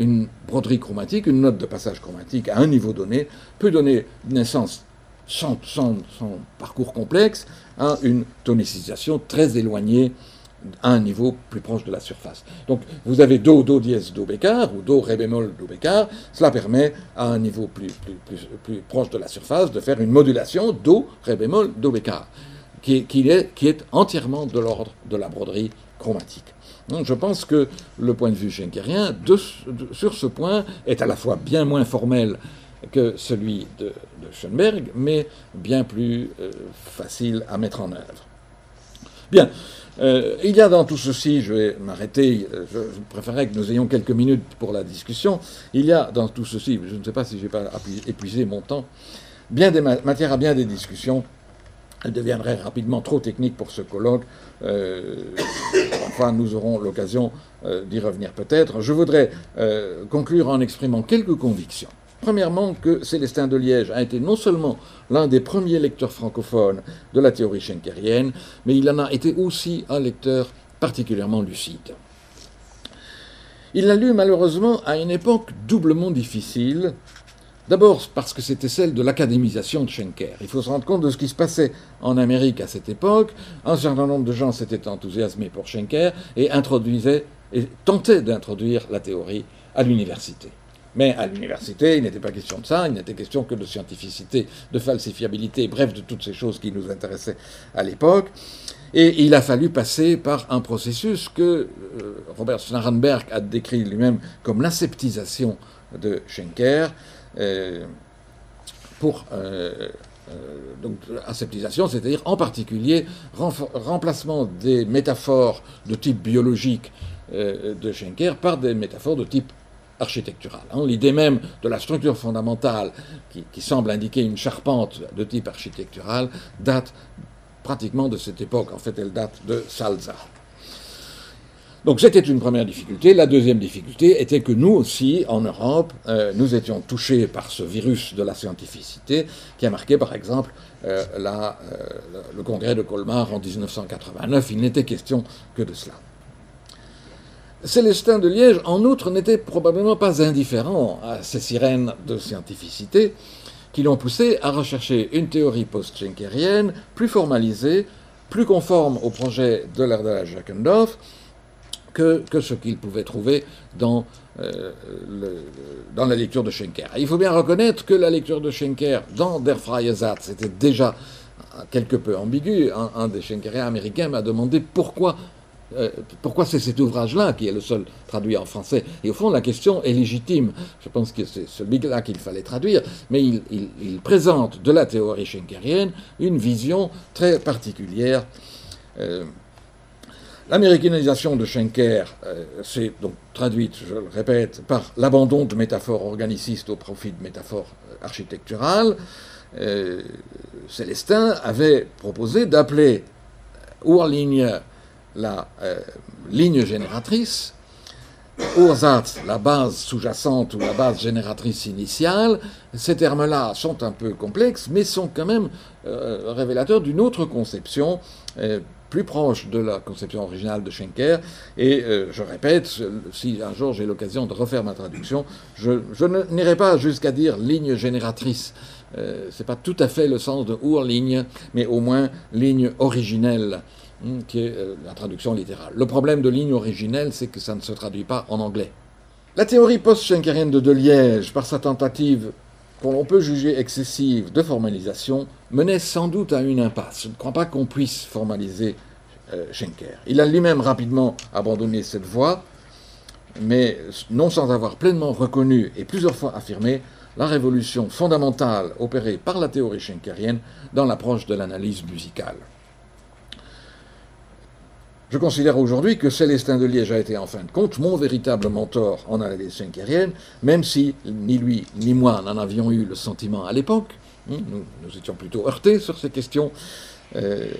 une broderie chromatique, une note de passage chromatique à un niveau donné, peut donner naissance, sans, parcours complexe, à une tonicisation très éloignée à un niveau plus proche de la surface. Donc vous avez Do, Do dièse, Do bécard, ou Do, Ré bémol, Do bécard. Cela permet à un niveau plus, proche de la surface de faire une modulation Do, Ré bémol, Do bécard, qui, est, qui est entièrement de l'ordre de la broderie chromatique. Donc je pense que le point de vue schenkerien, sur ce point, est à la fois bien moins formel que celui de, Schoenberg, mais bien plus euh, facile à mettre en œuvre. Bien, euh, il y a dans tout ceci, je vais m'arrêter, euh, je, préférerais que nous ayons quelques minutes pour la discussion, il y a dans tout ceci, je ne sais pas si je n'ai pas épuisé mon temps, bien des matières à bien des discussions. Elle deviendrait rapidement trop technique pour ce colloque. enfin, nous aurons l'occasion d'y revenir peut-être. Je voudrais conclure en exprimant quelques convictions. Premièrement, que Célestin de Liège a été non seulement l'un des premiers lecteurs francophones de la théorie schenkerienne, mais il en a été aussi un lecteur particulièrement lucide. Il l'a lu malheureusement à une époque doublement difficile. D'abord parce que c'était celle de l'académisation de Schenker. Il faut se rendre compte de ce qui se passait en Amérique à cette époque. Un certain nombre de gens s'étaient enthousiasmés pour Schenker et et tentaient d'introduire la théorie à l'université. Mais à l'université, il n'était pas question de ça, il n'était question que de scientificité, de falsifiabilité, bref, de toutes ces choses qui nous intéressaient à l'époque. Et il a fallu passer par un processus que euh, Robert Snarenberg a décrit lui-même comme l'aseptisation de Schenker. Euh, pour euh, donc aseptisation, c'est-à-dire en particulier remplacement des métaphores de type biologique de Schenker par des métaphores de type architecturale. Hein. L'idée même de la structure fondamentale, qui, semble indiquer une charpente de type architectural, date pratiquement de cette époque. En fait, elle date de Salza. Donc c'était une première difficulté. La deuxième difficulté était que nous aussi, en Europe, euh, nous étions touchés par ce virus de la scientificité qui a marqué par exemple euh, euh, le congrès de Colmar en 1989. Il n'était question que de cela. Célestin de Liège, en outre, n'était probablement pas indifférent à ces sirènes de scientificité qui l'ont poussé à rechercher une théorie post-schenkerienne plus formalisée, plus conforme au projet de l'Erdala Jachendorf que, ce qu'il pouvait trouver dans, euh, la lecture de Schenker. il faut bien reconnaître que la lecture de Schenker dans Der Freie était déjà quelque peu ambiguë. Un, un des Schenkeriens américains m'a demandé pourquoi euh, pourquoi c'est cet ouvrage-là qui est le seul traduit en français? Et au fond, la question est légitime. Je pense que c'est celui-là qu'il fallait traduire, mais il, présente de la théorie schenkerienne une vision très particulière. Euh, l'américanisation de Schenker euh, s'est donc traduite, je le répète, par l'abandon de métaphores organicistes au profit de métaphores architecturales. Célestin avait proposé d'appeler Urlinie la euh, ligne génératrice, Ursatz, la base sous-jacente ou la base génératrice initiale, ces termes-là sont un peu complexes, mais sont quand même euh, révélateurs d'une autre conception, euh, plus proche de la conception originale de Schenker. Et je répète, si un jour j'ai l'occasion de refaire ma traduction, je, je n'irai pas jusqu'à dire ligne génératrice. Ce n'est pas tout à fait le sens de Urligne, mais au moins ligne originelle. Hmm, qui est euh, la traduction littérale. Le problème de ligne originelle, c'est que ça ne se traduit pas en anglais. La théorie post-schenkerienne de De Liège, par sa tentative qu'on peut juger excessive de formalisation, menait sans doute à une impasse. Je ne crois pas qu'on puisse formaliser euh, Schenker. Il a lui-même rapidement abandonné cette voie, mais non sans avoir pleinement reconnu et plusieurs fois affirmé la révolution fondamentale opérée par la théorie schenkerienne dans l'approche de l'analyse musicale. Je considère aujourd'hui que Célestin de Liège a été en fin de compte mon véritable mentor en analyse schenkerienne, même si ni lui ni moi n'en avions eu le sentiment à l'époque. Hein, nous, étions plutôt heurtés sur ces questions. Euh,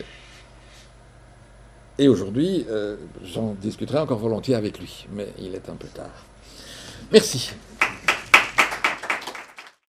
et aujourd'hui, euh, j'en discuterai encore volontiers avec lui, mais il est un peu tard. Merci.